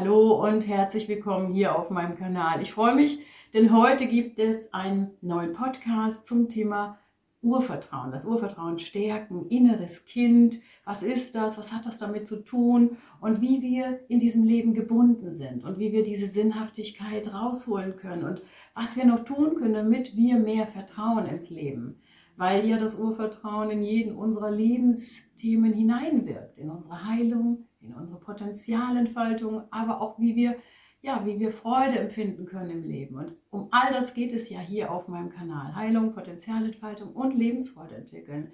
Hallo und herzlich willkommen hier auf meinem Kanal. Ich freue mich, denn heute gibt es einen neuen Podcast zum Thema Urvertrauen. Das Urvertrauen stärken, inneres Kind. Was ist das? Was hat das damit zu tun? Und wie wir in diesem Leben gebunden sind und wie wir diese Sinnhaftigkeit rausholen können und was wir noch tun können, damit wir mehr Vertrauen ins Leben. Weil ja das Urvertrauen in jeden unserer Lebensthemen hineinwirkt, in unsere Heilung, in unsere Potenzialentfaltung, aber auch wie wir, ja, wie wir Freude empfinden können im Leben. Und um all das geht es ja hier auf meinem Kanal. Heilung, Potenzialentfaltung und Lebensfreude entwickeln.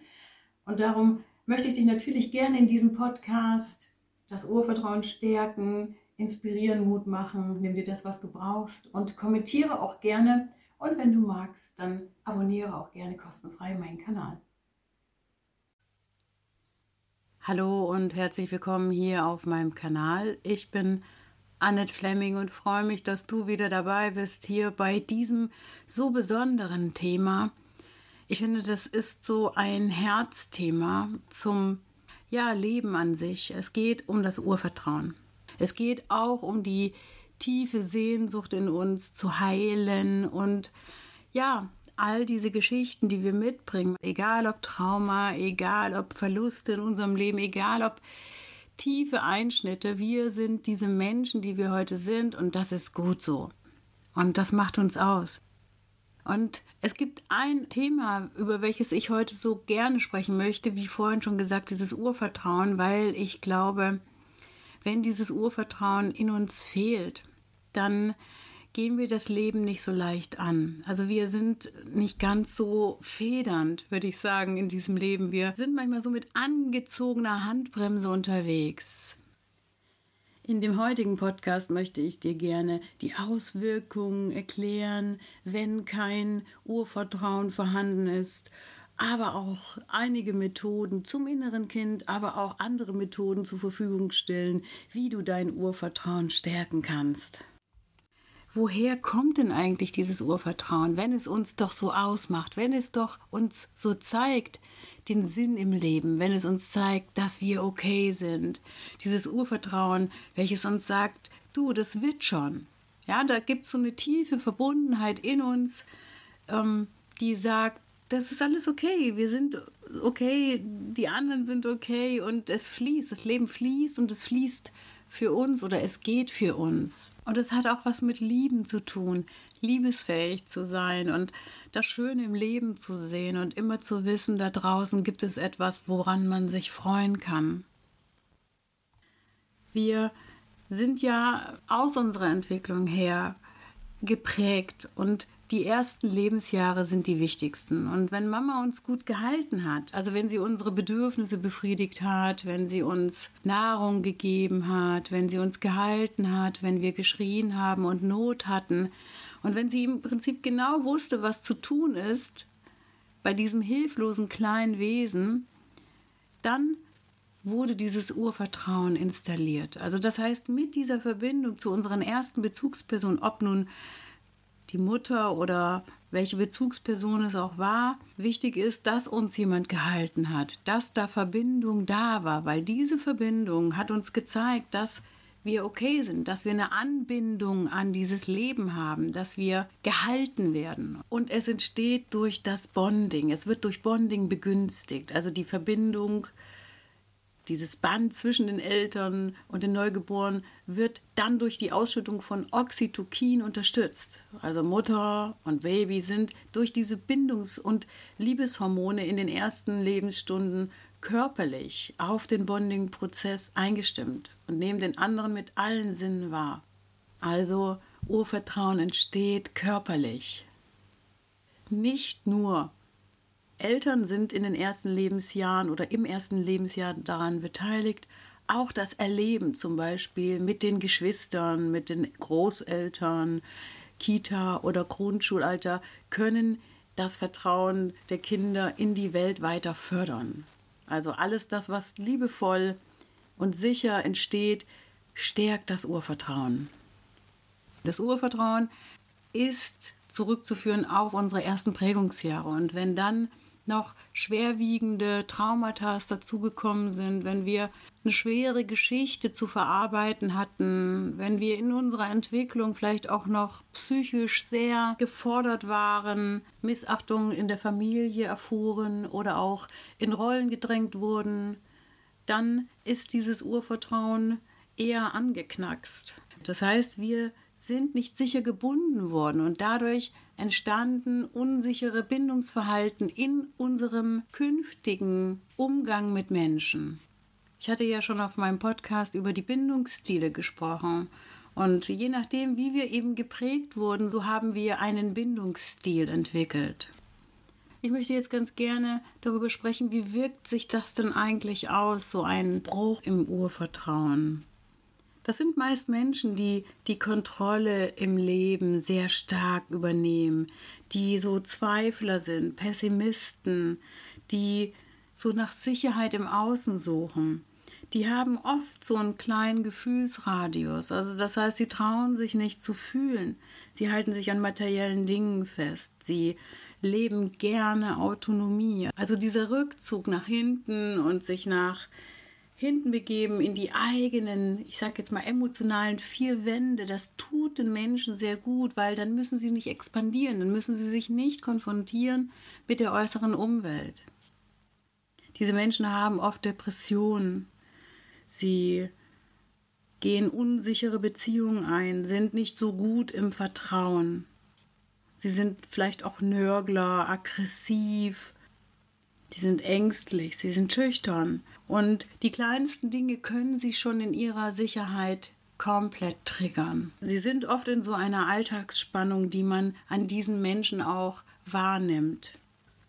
Und darum möchte ich dich natürlich gerne in diesem Podcast das Urvertrauen stärken, inspirieren, Mut machen. Nimm dir das, was du brauchst und kommentiere auch gerne. Und wenn du magst, dann abonniere auch gerne kostenfrei meinen Kanal. Hallo und herzlich willkommen hier auf meinem Kanal. Ich bin Annette Fleming und freue mich, dass du wieder dabei bist hier bei diesem so besonderen Thema. Ich finde, das ist so ein Herzthema zum ja, Leben an sich. Es geht um das Urvertrauen. Es geht auch um die tiefe Sehnsucht in uns zu heilen und ja, all diese Geschichten, die wir mitbringen, egal ob Trauma, egal ob Verluste in unserem Leben, egal ob tiefe Einschnitte, wir sind diese Menschen, die wir heute sind und das ist gut so. Und das macht uns aus. Und es gibt ein Thema, über welches ich heute so gerne sprechen möchte, wie vorhin schon gesagt, dieses Urvertrauen, weil ich glaube, wenn dieses Urvertrauen in uns fehlt, dann gehen wir das Leben nicht so leicht an. Also wir sind nicht ganz so federnd, würde ich sagen, in diesem Leben. Wir sind manchmal so mit angezogener Handbremse unterwegs. In dem heutigen Podcast möchte ich dir gerne die Auswirkungen erklären, wenn kein Urvertrauen vorhanden ist, aber auch einige Methoden zum inneren Kind, aber auch andere Methoden zur Verfügung stellen, wie du dein Urvertrauen stärken kannst woher kommt denn eigentlich dieses Urvertrauen, wenn es uns doch so ausmacht, wenn es doch uns so zeigt, den Sinn im Leben, wenn es uns zeigt, dass wir okay sind. Dieses Urvertrauen, welches uns sagt, du, das wird schon. Ja, da gibt es so eine tiefe Verbundenheit in uns, ähm, die sagt, das ist alles okay, wir sind okay, die anderen sind okay und es fließt, das Leben fließt und es fließt für uns oder es geht für uns. Und es hat auch was mit Lieben zu tun, liebesfähig zu sein und das Schöne im Leben zu sehen und immer zu wissen, da draußen gibt es etwas, woran man sich freuen kann. Wir sind ja aus unserer Entwicklung her geprägt und die ersten Lebensjahre sind die wichtigsten. Und wenn Mama uns gut gehalten hat, also wenn sie unsere Bedürfnisse befriedigt hat, wenn sie uns Nahrung gegeben hat, wenn sie uns gehalten hat, wenn wir geschrien haben und Not hatten und wenn sie im Prinzip genau wusste, was zu tun ist bei diesem hilflosen kleinen Wesen, dann wurde dieses Urvertrauen installiert. Also das heißt, mit dieser Verbindung zu unseren ersten Bezugspersonen, ob nun die Mutter oder welche Bezugsperson es auch war, wichtig ist, dass uns jemand gehalten hat, dass da Verbindung da war, weil diese Verbindung hat uns gezeigt, dass wir okay sind, dass wir eine Anbindung an dieses Leben haben, dass wir gehalten werden. Und es entsteht durch das Bonding. Es wird durch Bonding begünstigt. Also die Verbindung dieses Band zwischen den Eltern und den Neugeborenen wird dann durch die Ausschüttung von Oxytocin unterstützt. Also Mutter und Baby sind durch diese Bindungs- und Liebeshormone in den ersten Lebensstunden körperlich auf den Bonding-Prozess eingestimmt und nehmen den anderen mit allen Sinnen wahr. Also Urvertrauen entsteht körperlich. Nicht nur Eltern sind in den ersten Lebensjahren oder im ersten Lebensjahr daran beteiligt. Auch das Erleben zum Beispiel mit den Geschwistern, mit den Großeltern, Kita oder Grundschulalter können das Vertrauen der Kinder in die Welt weiter fördern. Also alles das, was liebevoll und sicher entsteht, stärkt das Urvertrauen. Das Urvertrauen ist zurückzuführen auf unsere ersten Prägungsjahre. Und wenn dann noch schwerwiegende Traumata dazugekommen sind, wenn wir eine schwere Geschichte zu verarbeiten hatten, wenn wir in unserer Entwicklung vielleicht auch noch psychisch sehr gefordert waren, Missachtungen in der Familie erfuhren oder auch in Rollen gedrängt wurden, dann ist dieses Urvertrauen eher angeknackst. Das heißt, wir sind nicht sicher gebunden worden und dadurch entstanden unsichere Bindungsverhalten in unserem künftigen Umgang mit Menschen. Ich hatte ja schon auf meinem Podcast über die Bindungsstile gesprochen. Und je nachdem, wie wir eben geprägt wurden, so haben wir einen Bindungsstil entwickelt. Ich möchte jetzt ganz gerne darüber sprechen, wie wirkt sich das denn eigentlich aus, so ein Bruch im Urvertrauen. Das sind meist Menschen, die die Kontrolle im Leben sehr stark übernehmen, die so Zweifler sind, Pessimisten, die so nach Sicherheit im Außen suchen. Die haben oft so einen kleinen Gefühlsradius. Also das heißt, sie trauen sich nicht zu fühlen. Sie halten sich an materiellen Dingen fest. Sie leben gerne Autonomie. Also dieser Rückzug nach hinten und sich nach hinten begeben in die eigenen, ich sage jetzt mal emotionalen vier Wände, das tut den Menschen sehr gut, weil dann müssen sie nicht expandieren, dann müssen sie sich nicht konfrontieren mit der äußeren Umwelt. Diese Menschen haben oft Depressionen, sie gehen unsichere Beziehungen ein, sind nicht so gut im Vertrauen. Sie sind vielleicht auch Nörgler, aggressiv, Sie sind ängstlich, sie sind schüchtern und die kleinsten Dinge können sie schon in ihrer Sicherheit komplett triggern. Sie sind oft in so einer Alltagsspannung, die man an diesen Menschen auch wahrnimmt.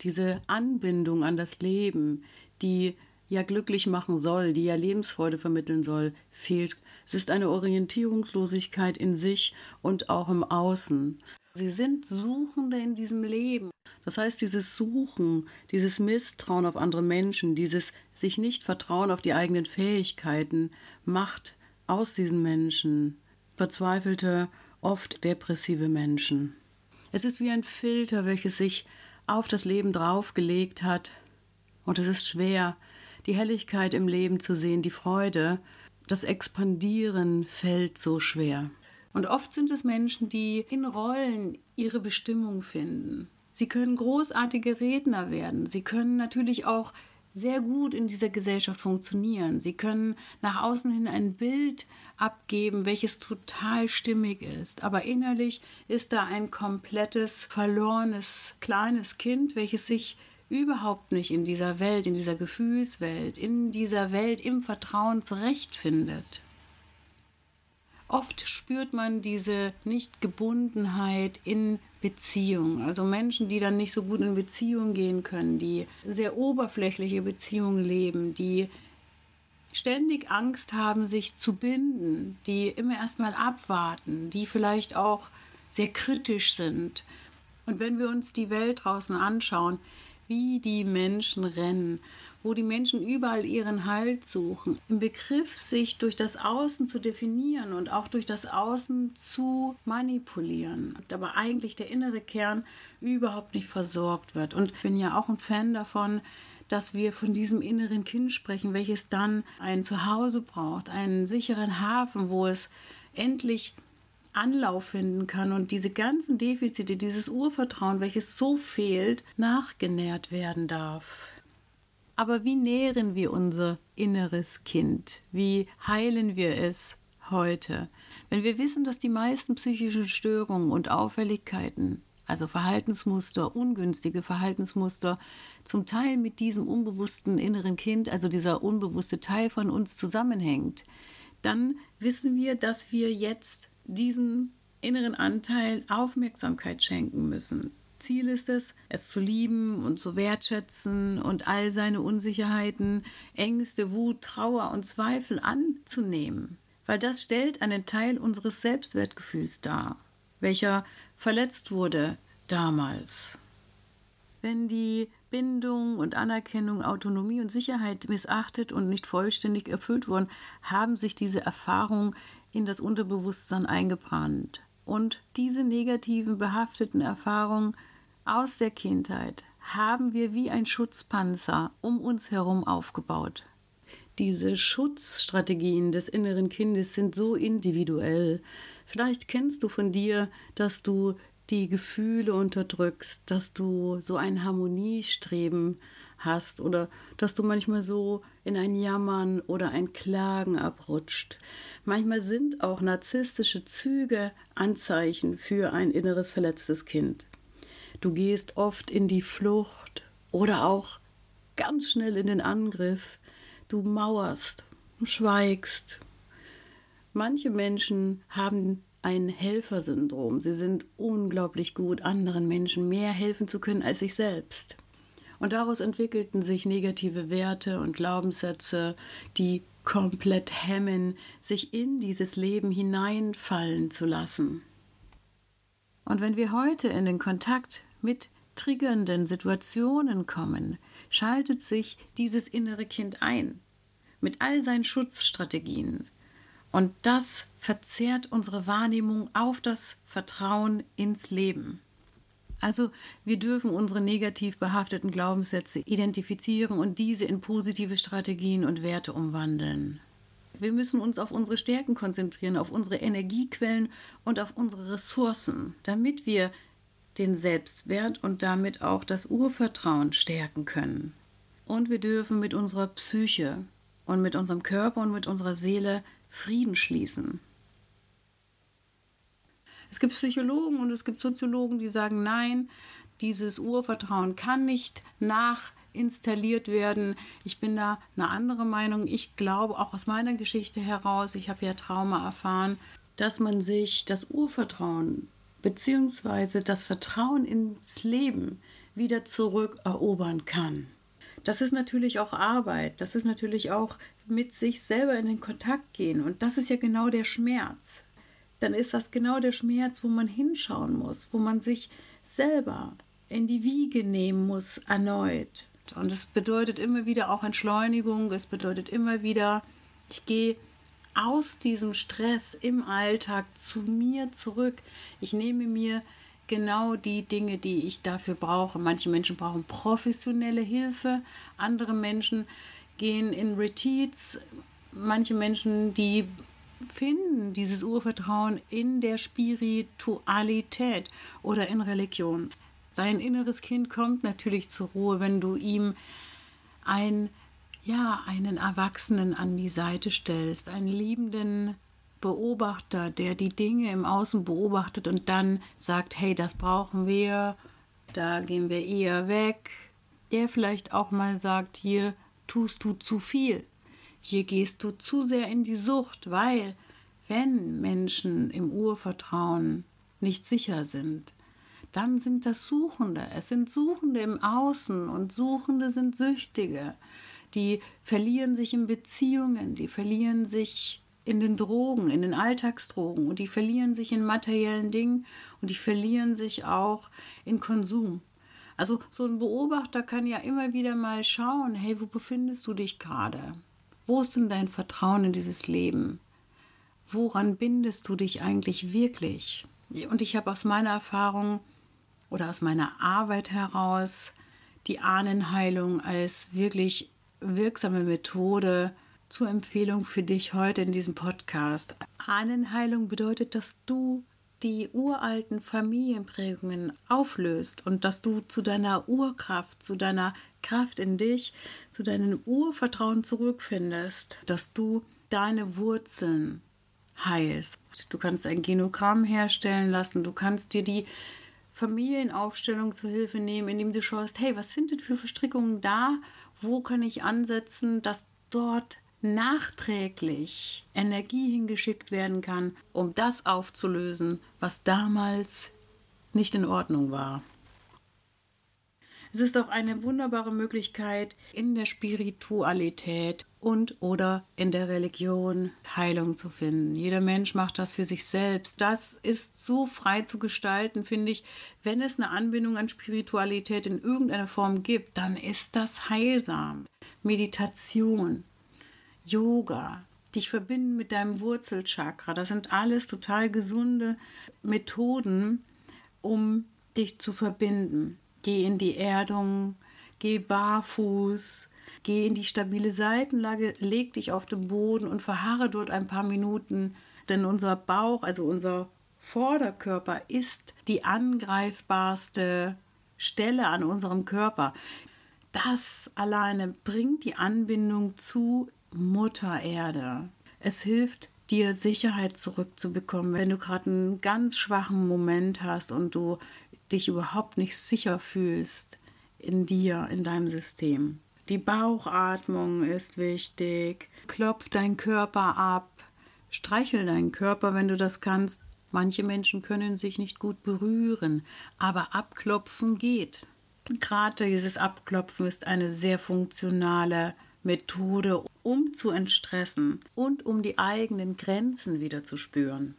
Diese Anbindung an das Leben, die ja glücklich machen soll, die ja Lebensfreude vermitteln soll, fehlt. Es ist eine Orientierungslosigkeit in sich und auch im Außen. Sie sind Suchende in diesem Leben. Das heißt, dieses Suchen, dieses Misstrauen auf andere Menschen, dieses sich nicht vertrauen auf die eigenen Fähigkeiten, macht aus diesen Menschen verzweifelte, oft depressive Menschen. Es ist wie ein Filter, welches sich auf das Leben draufgelegt hat. Und es ist schwer, die Helligkeit im Leben zu sehen, die Freude. Das Expandieren fällt so schwer. Und oft sind es Menschen, die in Rollen ihre Bestimmung finden. Sie können großartige Redner werden. Sie können natürlich auch sehr gut in dieser Gesellschaft funktionieren. Sie können nach außen hin ein Bild abgeben, welches total stimmig ist. Aber innerlich ist da ein komplettes, verlorenes, kleines Kind, welches sich überhaupt nicht in dieser Welt, in dieser Gefühlswelt, in dieser Welt im Vertrauen zurechtfindet. Oft spürt man diese Nichtgebundenheit in Beziehungen. Also Menschen, die dann nicht so gut in Beziehungen gehen können, die sehr oberflächliche Beziehungen leben, die ständig Angst haben, sich zu binden, die immer erstmal abwarten, die vielleicht auch sehr kritisch sind. Und wenn wir uns die Welt draußen anschauen, wie die Menschen rennen wo die Menschen überall ihren Halt suchen, im Begriff, sich durch das Außen zu definieren und auch durch das Außen zu manipulieren, aber eigentlich der innere Kern überhaupt nicht versorgt wird. Und ich bin ja auch ein Fan davon, dass wir von diesem inneren Kind sprechen, welches dann ein Zuhause braucht, einen sicheren Hafen, wo es endlich Anlauf finden kann und diese ganzen Defizite, dieses Urvertrauen, welches so fehlt, nachgenährt werden darf. Aber wie nähren wir unser inneres Kind? Wie heilen wir es heute? Wenn wir wissen, dass die meisten psychischen Störungen und Auffälligkeiten, also Verhaltensmuster, ungünstige Verhaltensmuster, zum Teil mit diesem unbewussten inneren Kind, also dieser unbewusste Teil von uns zusammenhängt, dann wissen wir, dass wir jetzt diesem inneren Anteil Aufmerksamkeit schenken müssen. Ziel ist es, es zu lieben und zu wertschätzen und all seine Unsicherheiten, Ängste, Wut, Trauer und Zweifel anzunehmen, weil das stellt einen Teil unseres Selbstwertgefühls dar, welcher verletzt wurde damals. Wenn die Bindung und Anerkennung, Autonomie und Sicherheit missachtet und nicht vollständig erfüllt wurden, haben sich diese Erfahrungen in das Unterbewusstsein eingebrannt. Und diese negativen, behafteten Erfahrungen aus der Kindheit haben wir wie ein Schutzpanzer um uns herum aufgebaut. Diese Schutzstrategien des inneren Kindes sind so individuell. Vielleicht kennst du von dir, dass du die Gefühle unterdrückst, dass du so ein Harmoniestreben hast oder dass du manchmal so in ein Jammern oder ein Klagen abrutscht. Manchmal sind auch narzisstische Züge Anzeichen für ein inneres verletztes Kind. Du gehst oft in die Flucht oder auch ganz schnell in den Angriff. Du mauerst, schweigst. Manche Menschen haben ein Helfersyndrom. Sie sind unglaublich gut, anderen Menschen mehr helfen zu können als sich selbst. Und daraus entwickelten sich negative Werte und Glaubenssätze, die komplett hemmen, sich in dieses Leben hineinfallen zu lassen. Und wenn wir heute in den Kontakt mit triggernden Situationen kommen, schaltet sich dieses innere Kind ein, mit all seinen Schutzstrategien. Und das verzerrt unsere Wahrnehmung auf das Vertrauen ins Leben. Also wir dürfen unsere negativ behafteten Glaubenssätze identifizieren und diese in positive Strategien und Werte umwandeln. Wir müssen uns auf unsere Stärken konzentrieren, auf unsere Energiequellen und auf unsere Ressourcen, damit wir den Selbstwert und damit auch das Urvertrauen stärken können. Und wir dürfen mit unserer Psyche und mit unserem Körper und mit unserer Seele Frieden schließen. Es gibt Psychologen und es gibt Soziologen, die sagen, nein, dieses Urvertrauen kann nicht nachinstalliert werden. Ich bin da eine andere Meinung. Ich glaube auch aus meiner Geschichte heraus, ich habe ja Trauma erfahren, dass man sich das Urvertrauen bzw. das Vertrauen ins Leben wieder zurückerobern kann. Das ist natürlich auch Arbeit, das ist natürlich auch mit sich selber in den Kontakt gehen und das ist ja genau der Schmerz dann ist das genau der Schmerz, wo man hinschauen muss, wo man sich selber in die Wiege nehmen muss erneut. Und es bedeutet immer wieder auch Entschleunigung, es bedeutet immer wieder, ich gehe aus diesem Stress im Alltag zu mir zurück. Ich nehme mir genau die Dinge, die ich dafür brauche. Manche Menschen brauchen professionelle Hilfe, andere Menschen gehen in Retreats, manche Menschen, die finden dieses Urvertrauen in der Spiritualität oder in Religion. Dein inneres Kind kommt natürlich zur Ruhe, wenn du ihm ein, ja, einen Erwachsenen an die Seite stellst, einen liebenden Beobachter, der die Dinge im Außen beobachtet und dann sagt, hey, das brauchen wir, da gehen wir eher weg. Der vielleicht auch mal sagt, hier tust du zu viel. Hier gehst du zu sehr in die Sucht, weil wenn Menschen im Urvertrauen nicht sicher sind, dann sind das Suchende. Es sind Suchende im Außen und Suchende sind Süchtige. Die verlieren sich in Beziehungen, die verlieren sich in den Drogen, in den Alltagsdrogen und die verlieren sich in materiellen Dingen und die verlieren sich auch in Konsum. Also so ein Beobachter kann ja immer wieder mal schauen, hey, wo befindest du dich gerade? Wo ist denn dein Vertrauen in dieses Leben? Woran bindest du dich eigentlich wirklich? Und ich habe aus meiner Erfahrung oder aus meiner Arbeit heraus die Ahnenheilung als wirklich wirksame Methode zur Empfehlung für dich heute in diesem Podcast. Ahnenheilung bedeutet, dass du die uralten Familienprägungen auflöst und dass du zu deiner Urkraft, zu deiner Kraft in dich, zu deinem Urvertrauen zurückfindest, dass du deine Wurzeln heilst. Du kannst ein Genogramm herstellen lassen, du kannst dir die Familienaufstellung zur Hilfe nehmen, indem du schaust, hey, was sind denn für Verstrickungen da? Wo kann ich ansetzen, dass dort nachträglich Energie hingeschickt werden kann, um das aufzulösen, was damals nicht in Ordnung war. Es ist auch eine wunderbare Möglichkeit, in der Spiritualität und oder in der Religion Heilung zu finden. Jeder Mensch macht das für sich selbst. Das ist so frei zu gestalten, finde ich. Wenn es eine Anbindung an Spiritualität in irgendeiner Form gibt, dann ist das heilsam. Meditation, Yoga, dich verbinden mit deinem Wurzelchakra, das sind alles total gesunde Methoden, um dich zu verbinden. Geh in die Erdung, geh barfuß, geh in die stabile Seitenlage, leg dich auf den Boden und verharre dort ein paar Minuten, denn unser Bauch, also unser Vorderkörper ist die angreifbarste Stelle an unserem Körper. Das alleine bringt die Anbindung zu Mutter Erde. Es hilft dir Sicherheit zurückzubekommen, wenn du gerade einen ganz schwachen Moment hast und du dich überhaupt nicht sicher fühlst in dir, in deinem System. Die Bauchatmung ist wichtig. Klopf deinen Körper ab. Streichel deinen Körper, wenn du das kannst. Manche Menschen können sich nicht gut berühren, aber abklopfen geht. Gerade dieses Abklopfen ist eine sehr funktionale Methode, um zu entstressen und um die eigenen Grenzen wieder zu spüren.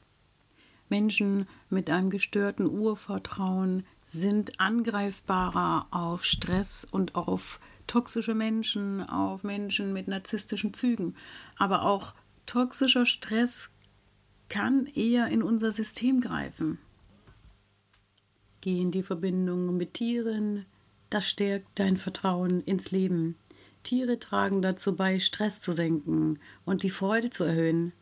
Menschen mit einem gestörten Urvertrauen sind angreifbarer auf Stress und auf toxische Menschen, auf Menschen mit narzisstischen Zügen. Aber auch toxischer Stress kann eher in unser System greifen. Geh in die Verbindung mit Tieren, das stärkt dein Vertrauen ins Leben. Tiere tragen dazu bei, Stress zu senken und die Freude zu erhöhen.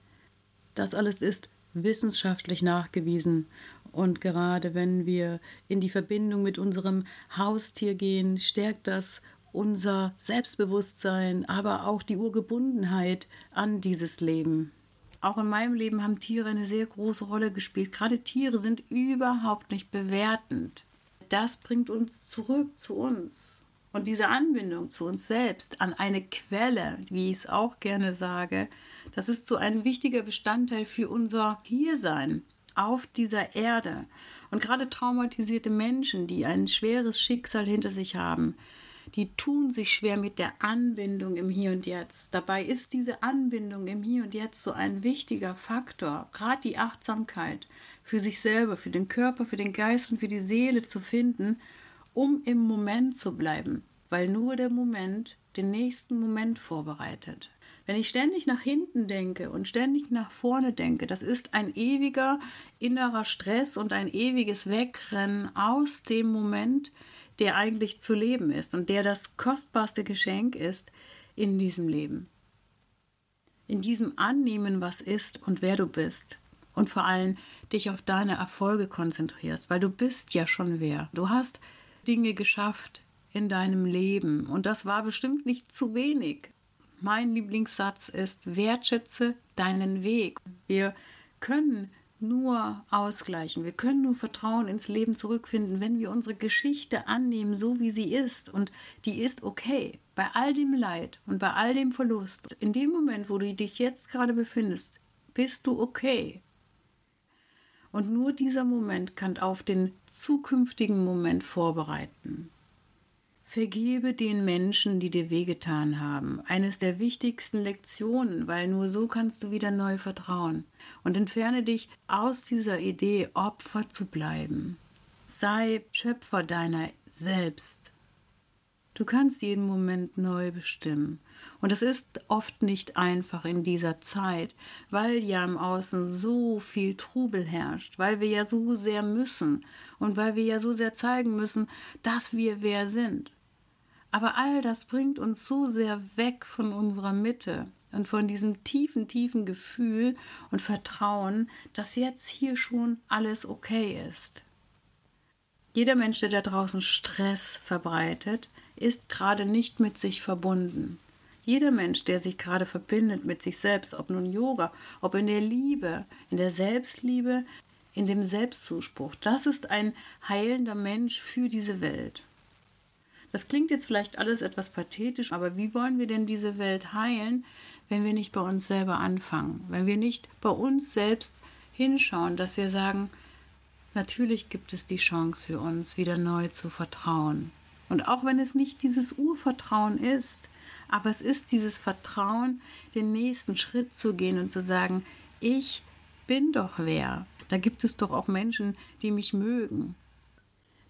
Das alles ist wissenschaftlich nachgewiesen. Und gerade wenn wir in die Verbindung mit unserem Haustier gehen, stärkt das unser Selbstbewusstsein, aber auch die Urgebundenheit an dieses Leben. Auch in meinem Leben haben Tiere eine sehr große Rolle gespielt. Gerade Tiere sind überhaupt nicht bewertend. Das bringt uns zurück zu uns. Und diese Anbindung zu uns selbst, an eine Quelle, wie ich es auch gerne sage, das ist so ein wichtiger Bestandteil für unser Hiersein auf dieser Erde. Und gerade traumatisierte Menschen, die ein schweres Schicksal hinter sich haben, die tun sich schwer mit der Anbindung im Hier und Jetzt. Dabei ist diese Anbindung im Hier und Jetzt so ein wichtiger Faktor, gerade die Achtsamkeit für sich selber, für den Körper, für den Geist und für die Seele zu finden, um im Moment zu bleiben, weil nur der Moment den nächsten Moment vorbereitet. Wenn ich ständig nach hinten denke und ständig nach vorne denke, das ist ein ewiger innerer Stress und ein ewiges Wegrennen aus dem Moment, der eigentlich zu leben ist und der das kostbarste Geschenk ist in diesem Leben. In diesem Annehmen, was ist und wer du bist. Und vor allem dich auf deine Erfolge konzentrierst, weil du bist ja schon wer. Du hast Dinge geschafft in deinem Leben und das war bestimmt nicht zu wenig. Mein Lieblingssatz ist, wertschätze deinen Weg. Wir können nur ausgleichen. Wir können nur Vertrauen ins Leben zurückfinden, wenn wir unsere Geschichte annehmen, so wie sie ist. Und die ist okay. Bei all dem Leid und bei all dem Verlust, in dem Moment, wo du dich jetzt gerade befindest, bist du okay. Und nur dieser Moment kann auf den zukünftigen Moment vorbereiten. Vergebe den Menschen, die dir wehgetan haben. Eines der wichtigsten Lektionen, weil nur so kannst du wieder neu vertrauen. Und entferne dich aus dieser Idee, Opfer zu bleiben. Sei Schöpfer deiner selbst. Du kannst jeden Moment neu bestimmen. Und das ist oft nicht einfach in dieser Zeit, weil ja im Außen so viel Trubel herrscht, weil wir ja so sehr müssen und weil wir ja so sehr zeigen müssen, dass wir wer sind. Aber all das bringt uns so sehr weg von unserer Mitte und von diesem tiefen, tiefen Gefühl und Vertrauen, dass jetzt hier schon alles okay ist. Jeder Mensch, der da draußen Stress verbreitet, ist gerade nicht mit sich verbunden. Jeder Mensch, der sich gerade verbindet mit sich selbst, ob nun Yoga, ob in der Liebe, in der Selbstliebe, in dem Selbstzuspruch, das ist ein heilender Mensch für diese Welt. Das klingt jetzt vielleicht alles etwas pathetisch, aber wie wollen wir denn diese Welt heilen, wenn wir nicht bei uns selber anfangen? Wenn wir nicht bei uns selbst hinschauen, dass wir sagen, natürlich gibt es die Chance für uns, wieder neu zu vertrauen. Und auch wenn es nicht dieses Urvertrauen ist, aber es ist dieses Vertrauen, den nächsten Schritt zu gehen und zu sagen, ich bin doch wer. Da gibt es doch auch Menschen, die mich mögen.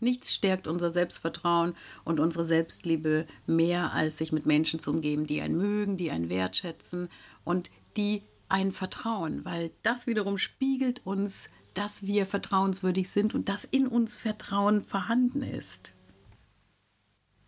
Nichts stärkt unser Selbstvertrauen und unsere Selbstliebe mehr, als sich mit Menschen zu umgeben, die einen mögen, die einen wertschätzen und die einen vertrauen, weil das wiederum spiegelt uns, dass wir vertrauenswürdig sind und dass in uns Vertrauen vorhanden ist.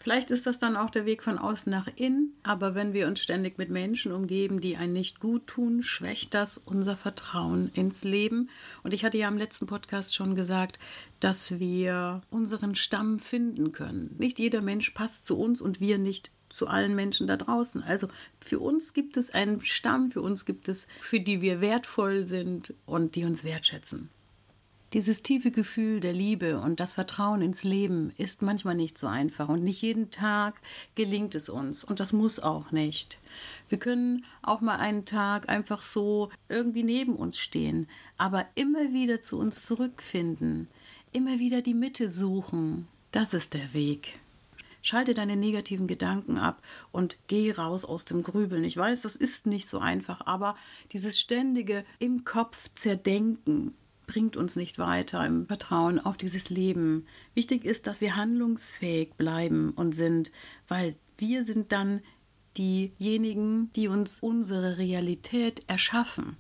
Vielleicht ist das dann auch der Weg von außen nach innen, aber wenn wir uns ständig mit Menschen umgeben, die einen nicht gut tun, schwächt das unser Vertrauen ins Leben. Und ich hatte ja im letzten Podcast schon gesagt, dass wir unseren Stamm finden können. Nicht jeder Mensch passt zu uns und wir nicht zu allen Menschen da draußen. Also für uns gibt es einen Stamm, für uns gibt es, für die wir wertvoll sind und die uns wertschätzen. Dieses tiefe Gefühl der Liebe und das Vertrauen ins Leben ist manchmal nicht so einfach und nicht jeden Tag gelingt es uns und das muss auch nicht. Wir können auch mal einen Tag einfach so irgendwie neben uns stehen, aber immer wieder zu uns zurückfinden, immer wieder die Mitte suchen. Das ist der Weg. Schalte deine negativen Gedanken ab und geh raus aus dem Grübeln. Ich weiß, das ist nicht so einfach, aber dieses ständige im Kopf zerdenken, bringt uns nicht weiter im Vertrauen auf dieses Leben. Wichtig ist, dass wir handlungsfähig bleiben und sind, weil wir sind dann diejenigen, die uns unsere Realität erschaffen.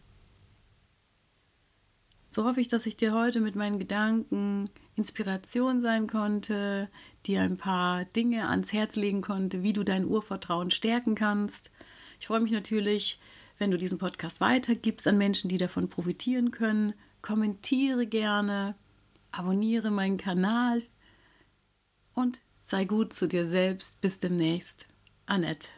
So hoffe ich, dass ich dir heute mit meinen Gedanken Inspiration sein konnte, dir ein paar Dinge ans Herz legen konnte, wie du dein Urvertrauen stärken kannst. Ich freue mich natürlich, wenn du diesen Podcast weitergibst an Menschen, die davon profitieren können kommentiere gerne, abonniere meinen Kanal und sei gut zu dir selbst. Bis demnächst. Annette.